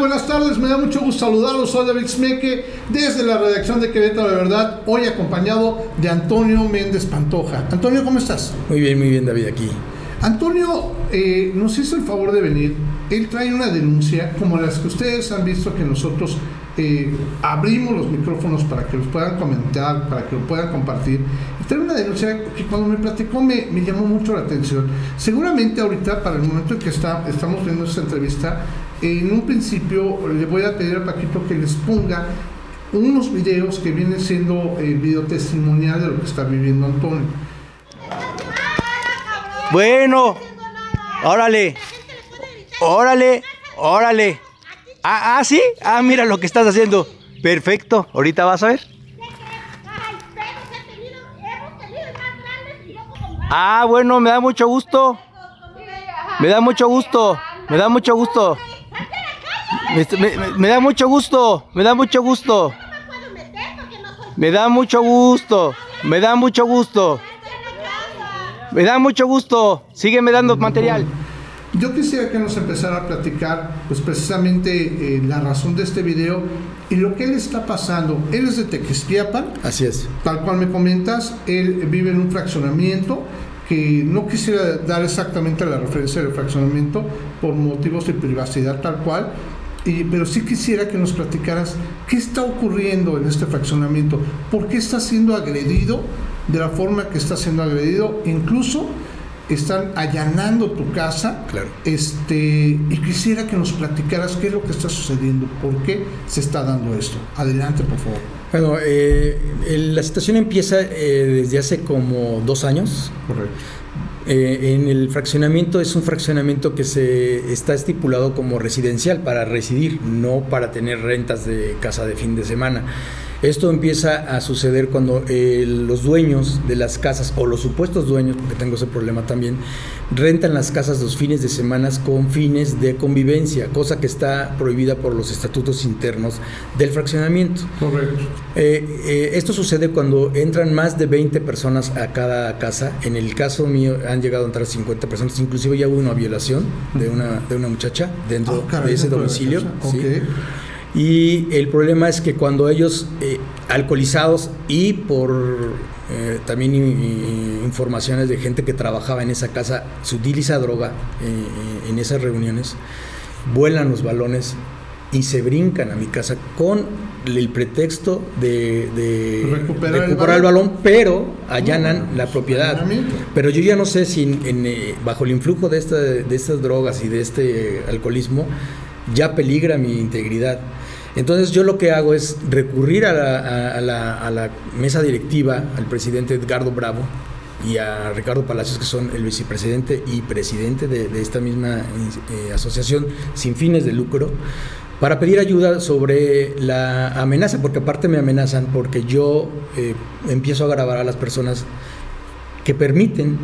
Buenas tardes, me da mucho gusto saludarlos. Soy David Smeke desde la redacción de Querétaro de Verdad, hoy acompañado de Antonio Méndez Pantoja. Antonio, ¿cómo estás? Muy bien, muy bien, David, aquí. Antonio eh, nos hizo el favor de venir. Él trae una denuncia como las que ustedes han visto que nosotros eh, abrimos los micrófonos para que los puedan comentar, para que lo puedan compartir. Y trae una denuncia que cuando me platicó me, me llamó mucho la atención. Seguramente ahorita, para el momento en que está, estamos viendo esta entrevista, en un principio le voy a pedir a Paquito que les ponga unos videos que vienen siendo el video testimonial de lo que está viviendo Antonio. Bueno, órale, órale, órale. Ah, ah, sí, ah, mira lo que estás haciendo. Perfecto, ahorita vas a ver. Ah, bueno, me da mucho gusto. Me da mucho gusto. Me da mucho gusto. Me, da mucho gusto. Me da mucho gusto. Me da mucho gusto. Me da mucho gusto. Me da mucho gusto. Sígueme dando material. Yo quisiera que nos empezara a platicar, pues precisamente eh, la razón de este video y lo que él está pasando. Él es de Tequisquiapan. Así es. Tal cual me comentas, él vive en un fraccionamiento que no quisiera dar exactamente la referencia del fraccionamiento por motivos de privacidad tal cual, y, pero sí quisiera que nos platicaras qué está ocurriendo en este fraccionamiento, por qué está siendo agredido de la forma que está siendo agredido, incluso están allanando tu casa. Claro. Este, y quisiera que nos platicaras qué es lo que está sucediendo, por qué se está dando esto. Adelante, por favor. Bueno, eh, la situación empieza eh, desde hace como dos años. Correcto. Eh, en el fraccionamiento es un fraccionamiento que se está estipulado como residencial para residir, no para tener rentas de casa de fin de semana. Esto empieza a suceder cuando eh, los dueños de las casas, o los supuestos dueños, porque tengo ese problema también, rentan las casas los fines de semana con fines de convivencia, cosa que está prohibida por los estatutos internos del fraccionamiento. Correcto. Eh, eh, esto sucede cuando entran más de 20 personas a cada casa. En el caso mío han llegado a entrar 50 personas, inclusive ya hubo una violación de una, de una muchacha dentro Ah, caray, de ese domicilio. casa. ¿sí? Y el problema es que cuando ellos, eh, alcoholizados y por eh, también informaciones de gente que trabajaba en esa casa, se utiliza droga eh, en esas reuniones, vuelan los balones y se brincan a mi casa con el pretexto de, de Recuperar el recuperar el balón. balón, pero allanan la propiedad. Pero yo ya no sé si en- en, eh, bajo el influjo de, esta, de estas drogas y de este eh, alcoholismo ya peligra mi integridad. Entonces yo lo que hago es recurrir a la, a- la- a la mesa directiva, al presidente Edgardo Bravo y a Ricardo Palacios, que son el vicepresidente y presidente de, de esta misma eh, asociación sin fines de lucro, para pedir ayuda sobre la amenaza, porque aparte me amenazan porque yo eh, empiezo a grabar a las personas que permiten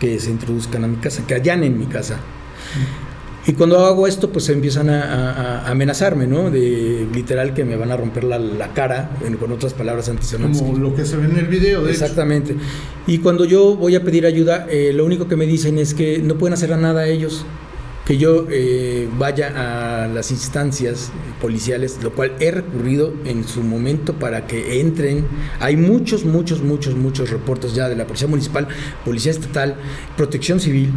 que se introduzcan a mi casa, que allanen mi casa. Y cuando hago esto, pues empiezan a, a- a amenazarme, ¿no? De literal que me van a romper la, la cara, en- con otras palabras antisonantes. Como lo que se ve en el video, de hecho. Exactamente. Y cuando yo voy a pedir ayuda, eh, lo único que me dicen es que no pueden hacer nada ellos, que yo eh, vaya a las instancias policiales, lo cual he recurrido en su momento para que entren. Hay muchos, muchos, muchos, muchos reportes ya de la Policía Municipal, Policía Estatal, Protección Civil.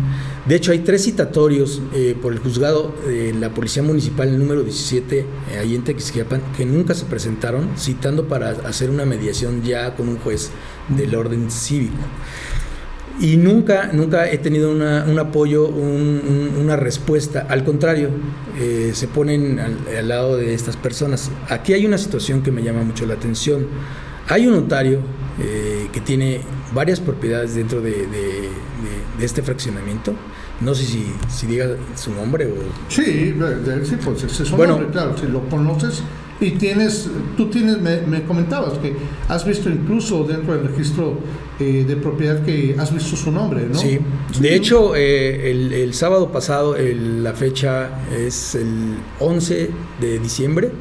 De hecho, hay tres citatorios eh, por el juzgado de la Policía Municipal, número 17, eh, ahí en Tequisquiapan, que nunca se presentaron, citando para hacer una mediación ya con un juez del orden cívico. Y nunca, nunca he tenido una- un apoyo, un- un- una respuesta. Al contrario, eh, se ponen al, al lado de estas personas. Aquí hay una situación que me llama mucho la atención. Hay un notario eh, que tiene varias propiedades dentro de, de- de- de este fraccionamiento. No sé si, si diga su nombre o... Sí, sí, pues es Bueno. nombre, claro, si lo conoces y tienes, tú tienes, me, me comentabas que has visto incluso dentro del registro eh, de propiedad que has visto su nombre, ¿no? Sí, de hecho, eh, el, el sábado pasado, el- la fecha es el 11 de diciembre,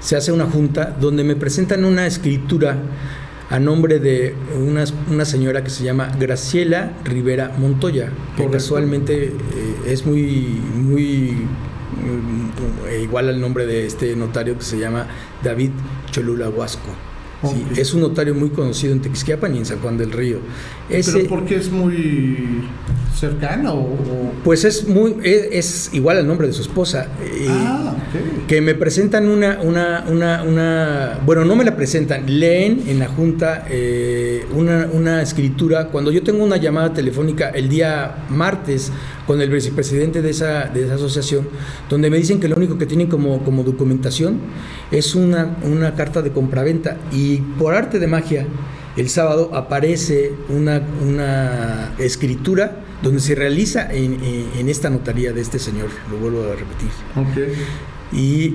se hace una junta donde me presentan una escritura a nombre de una, una señora que se llama Graciela Rivera Montoya, que Correcto. casualmente eh, es muy, muy igual al nombre de este notario que se llama David Cholula Huasco. Sí, es un notario muy conocido en Tequisquiapan y en San Juan del Río. ¿Pero porque es muy cercano? O, pues es muy es, es igual al nombre de su esposa. eh, Ah, que me presentan una, una, una, una, bueno, no me la presentan, leen en la Junta eh, una, una escritura. Cuando yo tengo una llamada telefónica el día martes con el vicepresidente de esa, de esa asociación, donde me dicen que lo único que tienen como, como documentación es una, una carta de compraventa y por arte de magia, el sábado aparece una, una escritura donde se realiza en, en- en esta notaría de este señor, lo vuelvo a repetir. Ok. Y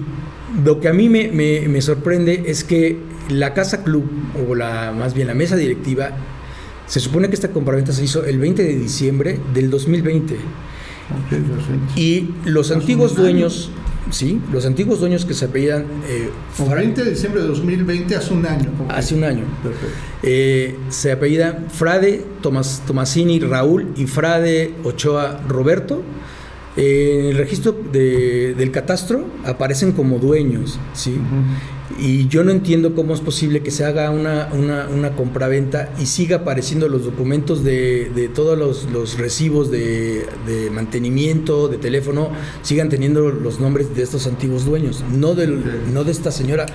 lo que a mí me, me- me sorprende es que la Casa Club, o la, más bien la mesa directiva, se supone que esta compraventa se hizo el 20 de diciembre del 2020. Ok, perfecto. Y los antiguos dueños, sí, los antiguos dueños que se apellidan eh, El Fra- 20 de diciembre de 2020, hace un año. hace un año, Perfecto. eh, se apellidan Frade Tomas, Tomasini Raúl y Frade Ochoa Roberto. Eh, en el registro de- del catastro aparecen como dueños, ¿sí? Y yo no entiendo cómo es posible que se haga una, una, una compraventa y siga apareciendo los documentos de, de todos los, los recibos de, de mantenimiento, de teléfono, sigan teniendo los nombres de estos antiguos dueños, no, del, no de esta señora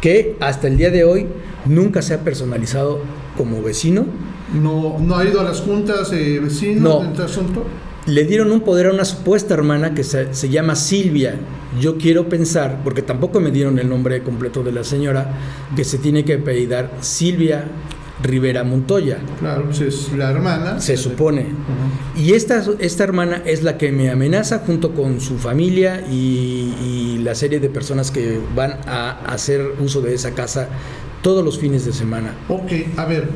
que hasta el día de hoy nunca se ha personalizado como vecino. No, no ha ido a las juntas de vecinos No. de este asunto. Le dieron un poder a una supuesta hermana que se, se llama Silvia. Yo quiero pensar, porque tampoco me dieron el nombre completo de la señora, que se tiene que apellidar Silvia Rivera Montoya. Claro, pues es la hermana. Se supone. Y esta, esta hermana es la que me amenaza junto con su familia y, y la serie de personas que van a hacer uso de esa casa todos los fines de semana. Ok, a ver,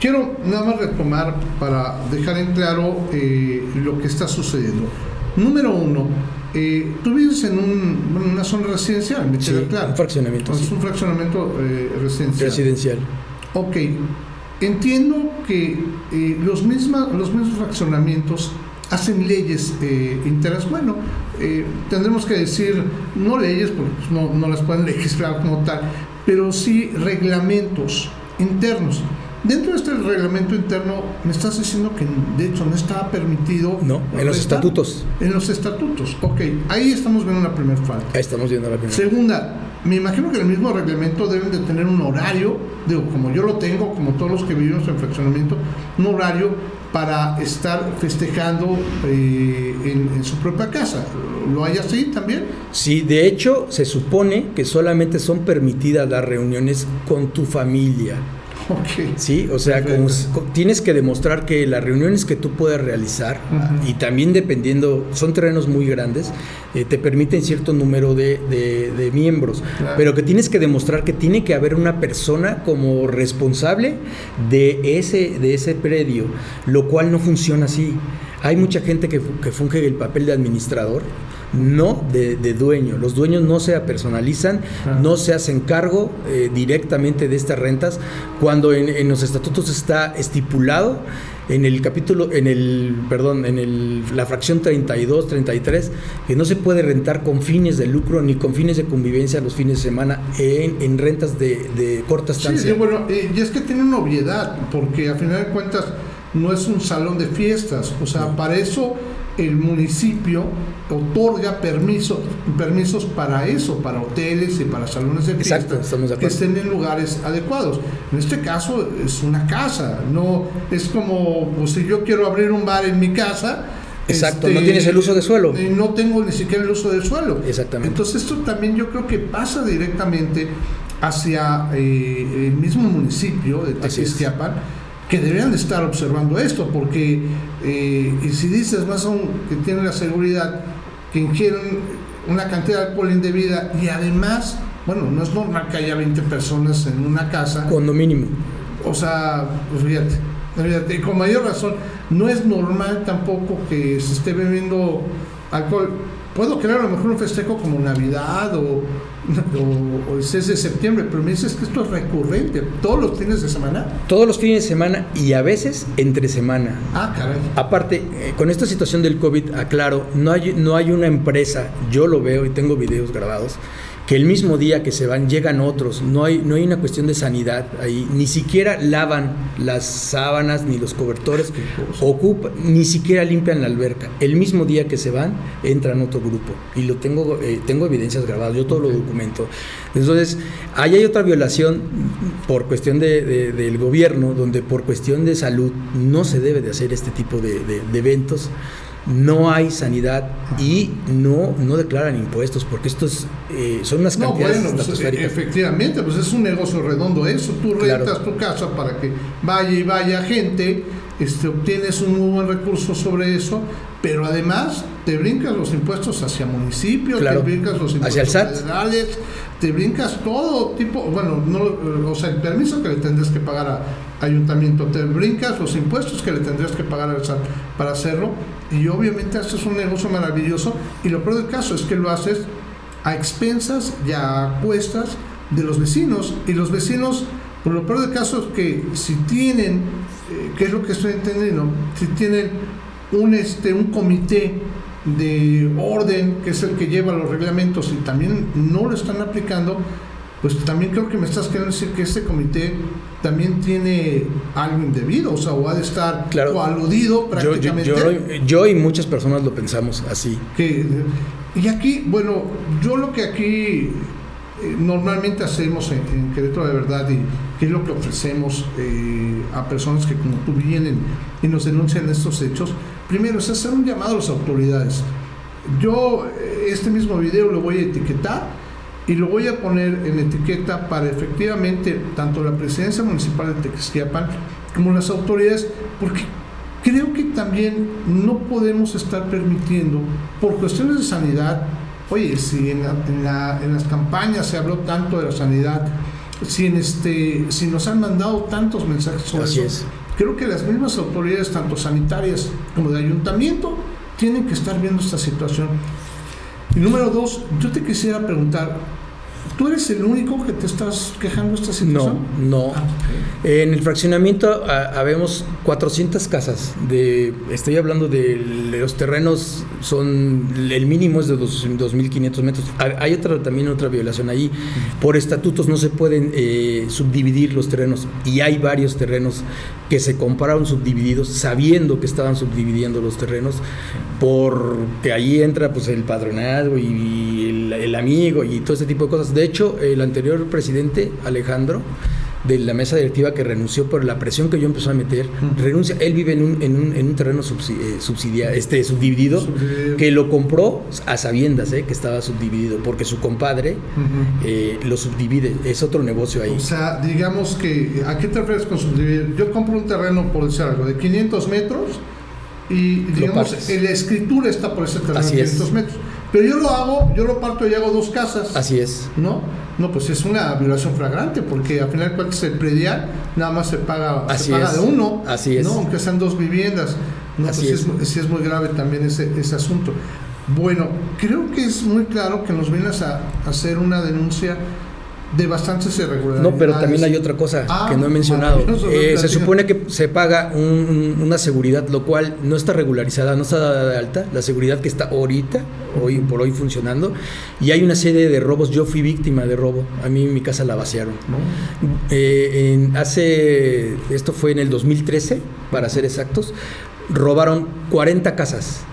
quiero nada más retomar para dejar en claro eh, lo que está sucediendo. Número uno, eh, tú vives en un- una zona residencial, me Sí, queda claro. un fraccionamiento, Es sí. un fraccionamiento eh, residencial. Residencial. Ok, entiendo que eh, los, misma- los mismos fraccionamientos hacen leyes eh, internas. Bueno, eh, tendremos que decir, no leyes, porque pues, no, no las pueden legislar como tal, pero sí reglamentos internos. Dentro de este reglamento interno, me estás diciendo que de hecho no estaba permitido. No, en los ¿Está? estatutos. En los estatutos, ok. Ahí estamos viendo una primera falta. Ahí estamos viendo la primera. Segunda, me imagino que en el mismo reglamento deben de tener un horario, digo, como yo lo tengo, como todos los que vivimos en fraccionamiento, un horario para estar festejando eh, en, en su propia casa. ¿Lo hay así también? Sí, de hecho, se supone que solamente son permitidas las reuniones con tu familia. Ok. Sí, o sea, como- co- tienes que demostrar que las reuniones que tú puedas realizar, y también dependiendo, son terrenos muy grandes, eh, te permiten cierto número de, de- de miembros, Claro. pero que tienes que demostrar que tiene que haber una persona como responsable de ese, de ese predio, lo cual no funciona así. Hay mucha gente que, que funge el papel de administrador, no de, de dueño. Los dueños no se personalizan, no se hacen cargo eh, directamente de estas rentas, cuando en, en los estatutos está estipulado en el capítulo, en el, perdón, en el, la fracción 32, 33, que no se puede rentar con fines de lucro ni con fines de convivencia los fines de semana en, en rentas de, de corta Sí, estancia. sí, bueno, eh, y es que tiene una obviedad, porque a final de cuentas no es un salón de fiestas, o sea, para eso el municipio otorga permisos, permisos para eso, para hoteles y para salones de Exacto, de que estén en lugares adecuados. En este caso es una casa, no es como pues, si yo quiero abrir un bar en mi casa. este, Exacto, no tienes el uso de suelo. y no tengo ni siquiera el uso del suelo. Exactamente. Entonces esto también yo creo que pasa directamente hacia eh, el mismo municipio de. Tequisquiapan, que deberían de estar observando esto, porque eh, y si dices más aún que tienen la seguridad que ingieren una cantidad de alcohol indebida y además, bueno, no es normal que haya 20 personas en una casa. Cuando mínimo. O sea, pues fíjate, fíjate, y con mayor razón, no es normal tampoco que se esté bebiendo alcohol. Puedo creer a lo mejor un festejo como Navidad o, o, el 6 de septiembre, pero me dices que esto es recurrente, todos los fines de semana. Todos los fines de semana y a veces entre semana. Ah, caray. Aparte, eh, con esta situación del COVID, aclaro, no hay, no hay una empresa, yo lo veo y tengo videos grabados, que el mismo día que se van llegan otros. No hay, no hay una cuestión de sanidad ahí. Ni siquiera lavan las sábanas ni los cobertores. Ocupa, ni siquiera limpian la alberca. El mismo día que se van, entran otro grupo. Y lo tengo, eh, tengo evidencias grabadas, yo todo lo documento. Entonces, ahí hay otra violación por cuestión de, del gobierno, donde por cuestión de salud no se debe de hacer este tipo de, de eventos no hay sanidad y no, no declaran impuestos, porque estos eh, son unas cantidades no, bueno, pues, efectivamente, pues es un negocio redondo eso. Tú rentas tu casa para que vaya y vaya gente, este, obtienes un muy buen recurso sobre eso, pero además te brincas los impuestos hacia municipios, te brincas los impuestos federales, te brincas todo tipo, bueno, no, o sea, el permiso que le tendrías que pagar a ayuntamiento, te brincas los impuestos que le tendrías que pagar al SAT para hacerlo y obviamente haces un negocio maravilloso y lo peor del caso es que lo haces a expensas y a cuestas de los vecinos y los vecinos, por lo peor del caso es que si tienen, eh, ¿qué es lo que estoy entendiendo? Si tienen un, este, un comité de orden que es el que lleva los reglamentos y también no lo están aplicando, pues también creo que me estás queriendo decir que este comité también tiene algo indebido, o sea, o ha de estar o aludido prácticamente. Yo, y muchas personas lo pensamos así. Que, y aquí, bueno, yo lo que aquí eh, normalmente hacemos en, Querétaro de verdad y que es lo que ofrecemos eh, a personas que como tú vienen y nos denuncian estos hechos, primero es hacer un llamado a las autoridades. Yo eh, este mismo video lo voy a etiquetar y lo voy a poner en etiqueta para efectivamente tanto la presidencia municipal de Tequisquiapan como las autoridades, porque creo que también no podemos estar permitiendo, por cuestiones de sanidad, oye, si en, las campañas se habló tanto de la sanidad, si, en este, si nos han mandado tantos mensajes sobre eso, creo que las mismas autoridades, tanto sanitarias como de ayuntamiento, tienen que estar viendo esta situación. Y número dos, yo te quisiera preguntar, ¿tú eres el único que te estás quejando de esta situación? No, no. Ah, en el fraccionamiento ah, habemos 400 casas. De, estoy hablando de los terrenos, son el mínimo es de 2.500 metros. Hay otra, también otra violación ahí. Por estatutos no se pueden eh, subdividir los terrenos y hay varios terrenos que se compraron subdivididos sabiendo que estaban subdividiendo los terrenos porque ahí entra pues el padronado y el, amigo y todo ese tipo de cosas. De hecho, el anterior presidente, Alejandro, de la mesa directiva que renunció por la presión que yo empezó a meter, renuncia, él vive en un, en un, en un terreno eh, subsidia, este, subdividido, que lo compró a sabiendas, eh, que estaba subdividido, porque su compadre eh, lo subdivide, es otro negocio ahí. O sea, digamos que, ¿a qué te refieres con subdividir? Yo compro un terreno, por decir algo, de 500 metros, y digamos, la escritura está por ese terreno de 500 metros. Pero yo lo hago, yo lo parto y hago dos casas. Así es. ¿No? No, pues es una violación flagrante, porque al final de cuentas el predial nada más se paga, se paga de uno. Así es. ¿no? Aunque sean dos viviendas. No, Así pues es. sí es muy grave también ese, ese asunto. Bueno, creo que es muy claro que nos vienes a hacer una denuncia de bastantes irregularidades. No, pero también hay otra cosa ah, que no he mencionado. Eh, se supone que se paga una seguridad, lo cual no está regularizada, no está dada de alta. La seguridad que está ahorita, hoy por hoy funcionando, y hay una serie de robos. Yo fui víctima de robo. A mí mi casa la vaciaron. Eh, hace, esto fue en el 2013, para ser exactos, robaron 40 casas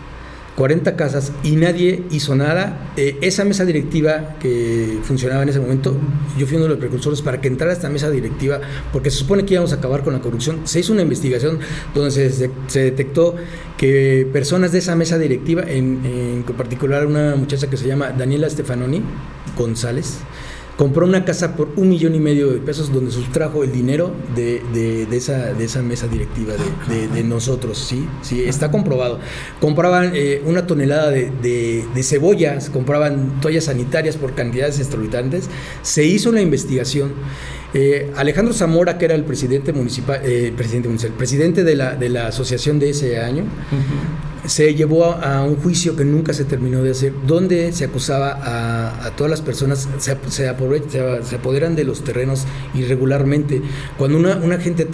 40 casas y nadie hizo nada. Eh, esa mesa directiva que funcionaba en ese momento, yo fui uno de los precursores para que entrara esta mesa directiva, porque se supone que íbamos a acabar con la corrupción. Se hizo una investigación donde se, detectó que personas de esa mesa directiva, en particular una muchacha que se llama Daniela Stefanoni González, compró una casa por un millón y medio de pesos donde sustrajo el dinero de, de, esa, de esa mesa directiva de, nosotros, ¿sí? sí está comprobado. Compraban eh, una tonelada de, cebollas, compraban toallas sanitarias por cantidades exorbitantes. Se hizo una investigación. Eh, Alejandro Zamora, que era el presidente municipal, eh, presidente municipal, presidente de la, de la asociación de ese año, se llevó a, un juicio que nunca se terminó de hacer, donde se acusaba a, todas las personas, se, se, apoderan de los terrenos irregularmente. Cuando una, una gente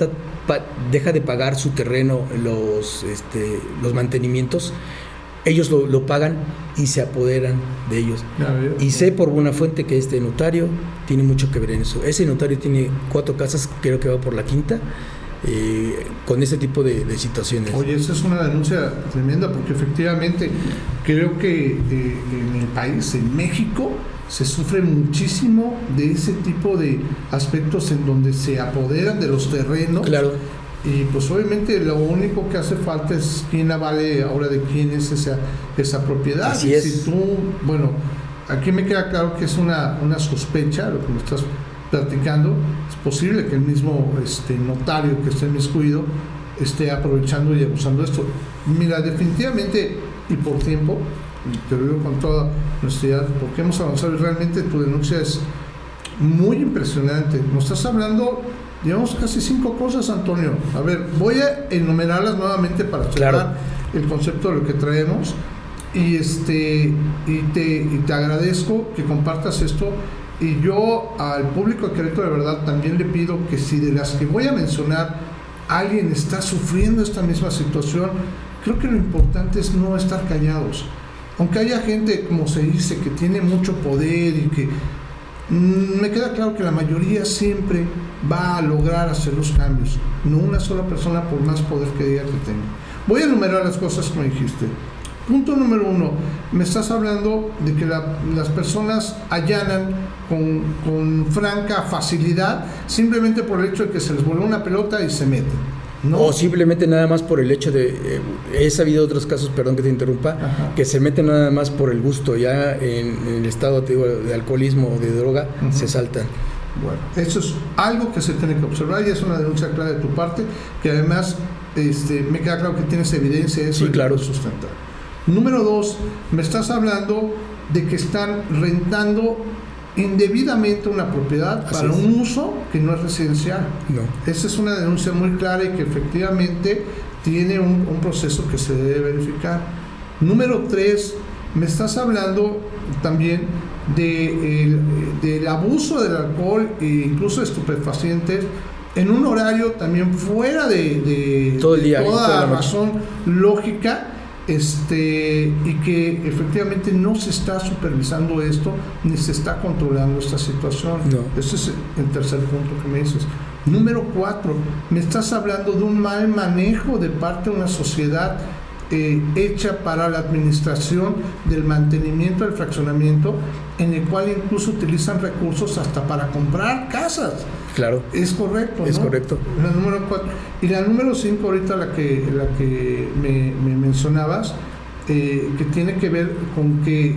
deja de pagar su terreno, los, este, los mantenimientos, ellos lo, pagan y se apoderan de ellos. y sé por buena fuente que este notario tiene mucho que ver en eso. Ese notario tiene cuatro casas, creo que va por la quinta, eh, con ese tipo de, situaciones. Oye, esa es una denuncia tremenda porque efectivamente creo que eh, en el país, en México, se sufre muchísimo de ese tipo de aspectos en donde se apoderan de los terrenos. Claro. Y pues obviamente lo único que hace falta es quién vale ahora de quién es esa, esa propiedad. Así es. Si tú, bueno, aquí me queda claro que es una, una sospecha lo que me estás platicando, es posible que el mismo este, notario que esté en miscuido esté aprovechando y abusando de esto. Mira, definitivamente y por tiempo, te lo digo con toda honestidad, porque hemos avanzado y realmente tu denuncia es muy impresionante. Nos estás hablando, digamos, casi cinco cosas, Antonio. A ver, voy a enumerarlas nuevamente para explicar el concepto de lo que traemos. Y, este, y, te, y te agradezco que compartas esto y yo al público de Querétaro de verdad también le pido que si de las que voy a mencionar alguien está sufriendo esta misma situación, creo que lo importante es no estar callados. Aunque haya gente, como se dice, que tiene mucho poder y que mm, me queda claro que la mayoría siempre va a lograr hacer los cambios, no una sola persona por más poder que diga que tenga. Voy a enumerar las cosas que me dijiste. Punto número uno, me estás hablando de que las personas allanan con, franca facilidad simplemente por el hecho de que se les vuelve una pelota y se meten. ¿No? O simplemente nada más por el hecho de, eh, he sabido otros casos, perdón que te interrumpa, que se meten nada más por el gusto, ya en, el estado de alcoholismo o de droga, se saltan. Bueno, eso es algo que se tiene que observar y es una denuncia clara de tu parte, que además este, me queda claro que tienes evidencia de eso sí, claro. sustentar. Número dos, me estás hablando de que están rentando indebidamente una propiedad para un uso que no es residencial. No. Esa es una denuncia muy clara y que efectivamente tiene un, proceso que se debe verificar. Número tres, me estás hablando también de del abuso del alcohol e incluso de estupefacientes en un horario también fuera de, Todo el día, toda, la razón lógica este, y que efectivamente no se está supervisando esto ni se está controlando esta situación. No. Ese es el tercer punto que me dices. Número cuatro, me estás hablando de un mal manejo de parte de una sociedad eh, hecha para la administración del mantenimiento del fraccionamiento, en el cual incluso utilizan recursos hasta para comprar casas. Claro. Es correcto. Es correcto. La número cuatro. Y la número cinco, ahorita la que, la que me, mencionabas, eh, que tiene que ver con que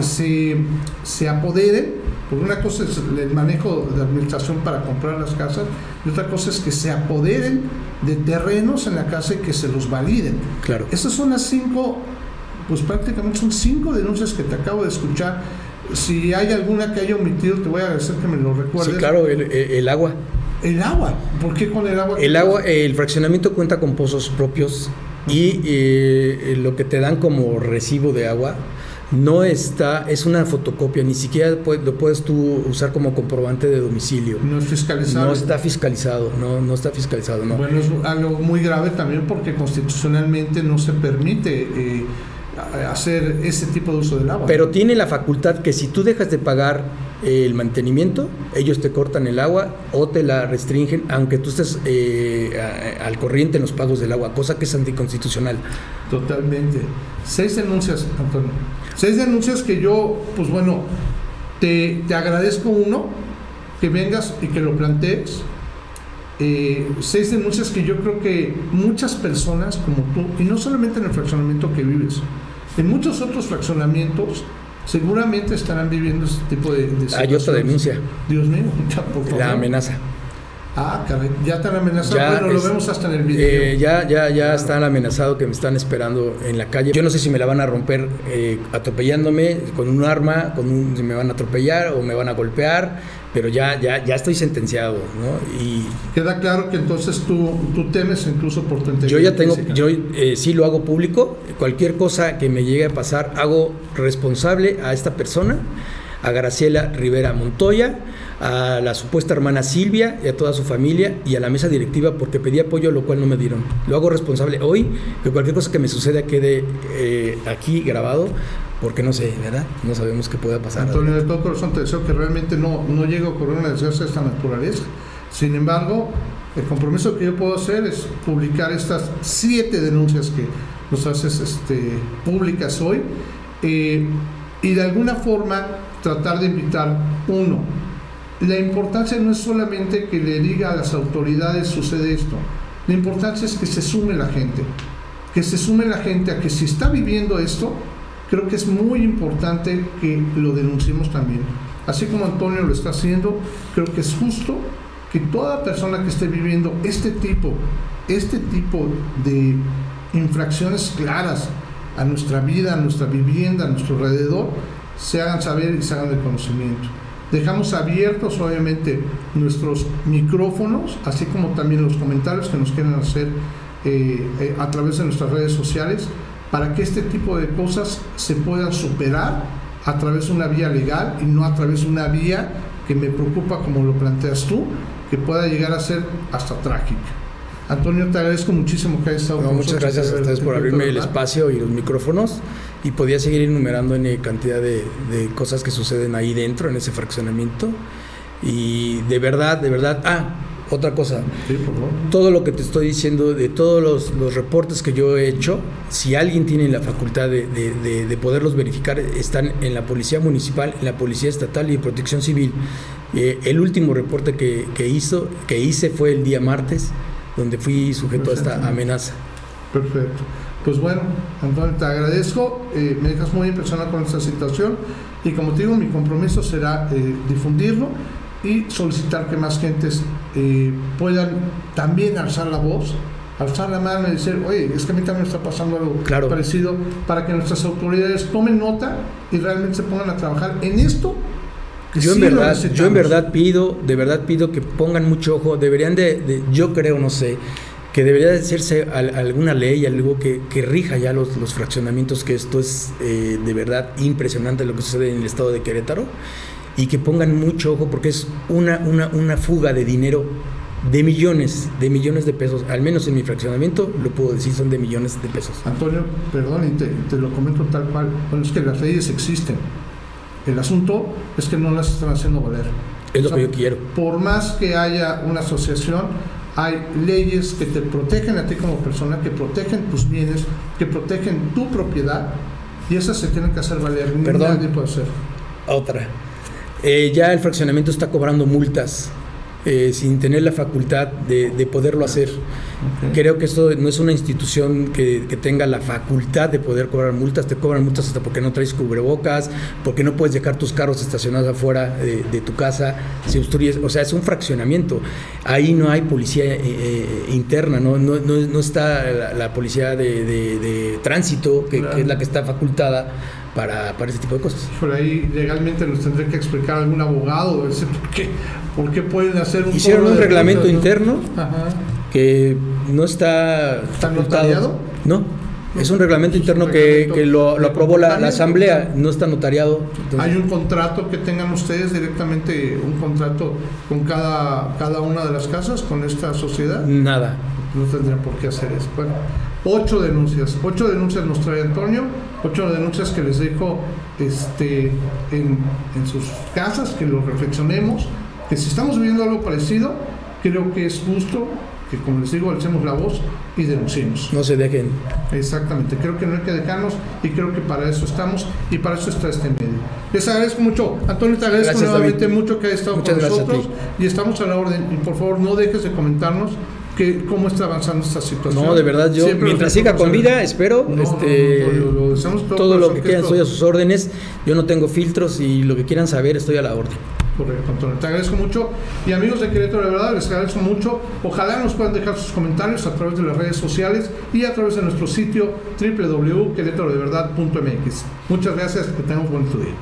se, se apoderen, porque una cosa es el manejo de administración para comprar las casas, y otra cosa es que se apoderen de terrenos en la casa y que se los validen. Claro. Esas son las cinco, pues prácticamente son cinco denuncias que te acabo de escuchar. Si hay alguna que haya omitido, te voy a agradecer que me lo recuerdes. Sí, claro, el, agua. El agua. ¿Por qué con el agua? El agua, el fraccionamiento cuenta con pozos propios y eh, lo que te dan como recibo de agua no está, es una fotocopia, ni siquiera lo puedes tú usar como comprobante de domicilio. No es fiscalizado. No está fiscalizado, no, no está fiscalizado, no. Bueno, es algo muy grave también porque constitucionalmente no se permite eh, hacer ese tipo de uso del agua. Pero tiene la facultad que si tú dejas de pagar el mantenimiento, ellos te cortan el agua o te la restringen, aunque tú estés eh, al corriente en los pagos del agua, cosa que es anticonstitucional. Totalmente. Seis denuncias, Antonio. Seis denuncias que yo, pues bueno, te, agradezco uno, que vengas y que lo plantees. Eh, seis denuncias que yo creo que muchas personas como tú, y no solamente en el fraccionamiento que vives, en muchos otros fraccionamientos, seguramente estarán viviendo este tipo de, de Hay otra denuncia. Dios mío, La amenaza. Ah, caray, ya están amenazados. bueno, lo vemos hasta en el video. Eh, ya, ya, ya están amenazados que me están esperando en la calle. Yo no sé si me la van a romper eh, atropellándome con un arma, con un, si me van a atropellar o me van a golpear, pero ya, ya, ya estoy sentenciado, ¿no? Y queda claro que entonces tú, tú temes incluso por tu integridad. Yo ya tengo, yo eh, sí lo hago público. Cualquier cosa que me llegue a pasar, hago responsable a esta persona, a Graciela Rivera Montoya a la supuesta hermana Silvia y a toda su familia y a la mesa directiva porque pedí apoyo, lo cual no me dieron. Lo hago responsable hoy, que cualquier cosa que me suceda quede eh, aquí grabado, porque no sé, ¿verdad? No sabemos qué pueda pasar. Antonio, de todo corazón te deseo que realmente no, no llegue a ocurrir una desgracia de esta naturaleza. Sin embargo, el compromiso que yo puedo hacer es publicar estas siete denuncias que nos haces este, públicas hoy eh, y de alguna forma tratar de invitar, uno, la importancia no es solamente que le diga a las autoridades sucede esto, la importancia es que se sume la gente, que se sume la gente a que si está viviendo esto, creo que es muy importante que lo denunciemos también. Así como Antonio lo está haciendo, creo que es justo que toda persona que esté viviendo este tipo, este tipo de infracciones claras a nuestra vida, a nuestra vivienda, a nuestro alrededor, se hagan saber y se hagan de conocimiento. Dejamos abiertos obviamente nuestros micrófonos, así como también los comentarios que nos quieran hacer eh, eh, a través de nuestras redes sociales, para que este tipo de cosas se puedan superar a través de una vía legal y no a través de una vía que me preocupa como lo planteas tú, que pueda llegar a ser hasta trágica. Antonio, te agradezco muchísimo que hayas estado con Muchas gracias a ustedes por abrirme el espacio y los micrófonos y podía seguir enumerando en cantidad de, cosas que suceden ahí dentro, en ese fraccionamiento. Y de verdad, de verdad, ah, otra cosa, todo lo que te estoy diciendo, de todos los, reportes que yo he hecho, si alguien tiene la facultad de, poderlos verificar, están en la Policía Municipal, en la Policía Estatal y Protección Civil. Eh, el último reporte que, hizo, que hice fue el día martes, donde fui sujeto a esta amenaza. Perfecto. Pues bueno, Antonio, te agradezco, eh, me dejas muy impresionado con esta situación y como te digo, mi compromiso será eh, difundirlo y solicitar que más gentes eh, puedan también alzar la voz, alzar la mano y decir, oye, es que a mí también está pasando algo parecido, para que nuestras autoridades tomen nota y realmente se pongan a trabajar en esto yo en verdad, yo en verdad pido, de verdad pido que pongan mucho ojo, deberían de yo creo, no sé, que debería de hacerse alguna ley, algo que, rija ya los, fraccionamientos, que esto es eh, de verdad impresionante lo que sucede en el estado de Querétaro, y que pongan mucho ojo porque es una, una, una fuga de dinero de millones, de millones de pesos, al menos en mi fraccionamiento lo puedo decir, son de millones de pesos. Antonio, perdón, y te, lo comento tal cual, bueno, es que las leyes existen, el asunto es que no las están haciendo valer. Es lo que yo quiero. Por más que haya una asociación, hay leyes que te protegen a ti como persona, que protegen tus bienes, que protegen tu propiedad y esas se tienen que hacer valer. Perdón. Nadie puede hacer. Otra. Eh, ya el fraccionamiento está cobrando multas eh, sin tener la facultad de, poderlo hacer. Creo que esto no es una institución que, tenga la facultad de poder cobrar multas. Te cobran multas hasta porque no traes cubrebocas, porque no puedes dejar tus carros estacionados afuera de, tu casa, si obstruyes. O sea, es un fraccionamiento. Ahí no hay policía eh, eh, interna, no, no, no, está la, policía de, tránsito, que, que es la que está facultada para, para ese tipo de cosas. Por ahí legalmente nos tendría que explicar algún abogado por qué, por qué pueden hacer un... Hicieron un reglamento interno que no está... ¿Está notariado? No, es un reglamento interno que, que lo, lo, aprobó la, la, asamblea, no está notariado. ¿Hay un contrato que tengan ustedes directamente, un contrato con cada, cada una de las casas, con esta sociedad? Nada. No tendrían por qué hacer eso. Bueno, ocho denuncias, ocho denuncias nos trae Antonio, ocho denuncias que les dejo este, en, en sus casas, que lo reflexionemos, que si estamos viviendo algo parecido, creo que es justo que como les digo, alcemos la voz y denunciemos. No se dejen. Exactamente, creo que no hay que dejarnos y creo que para eso estamos y para eso está este medio. Les agradezco mucho. Antonio, te agradezco nuevamente mucho que hayas estado con nosotros y estamos a la orden. Y por favor, no dejes de comentarnos cómo está avanzando esta situación. No, de verdad, yo mientras siga con vida, espero. No, este, todo, todo lo que quieran, estoy a sus órdenes. Yo no tengo filtros y lo que quieran saber, estoy a la orden. Correcto, Antonio. Te agradezco mucho. Y amigos de Querétaro, de verdad, les agradezco mucho. Ojalá nos puedan dejar sus comentarios a través de las redes sociales y a través de nuestro sitio www.querétarodeverdad.mx. Muchas gracias, que tengan un buen día.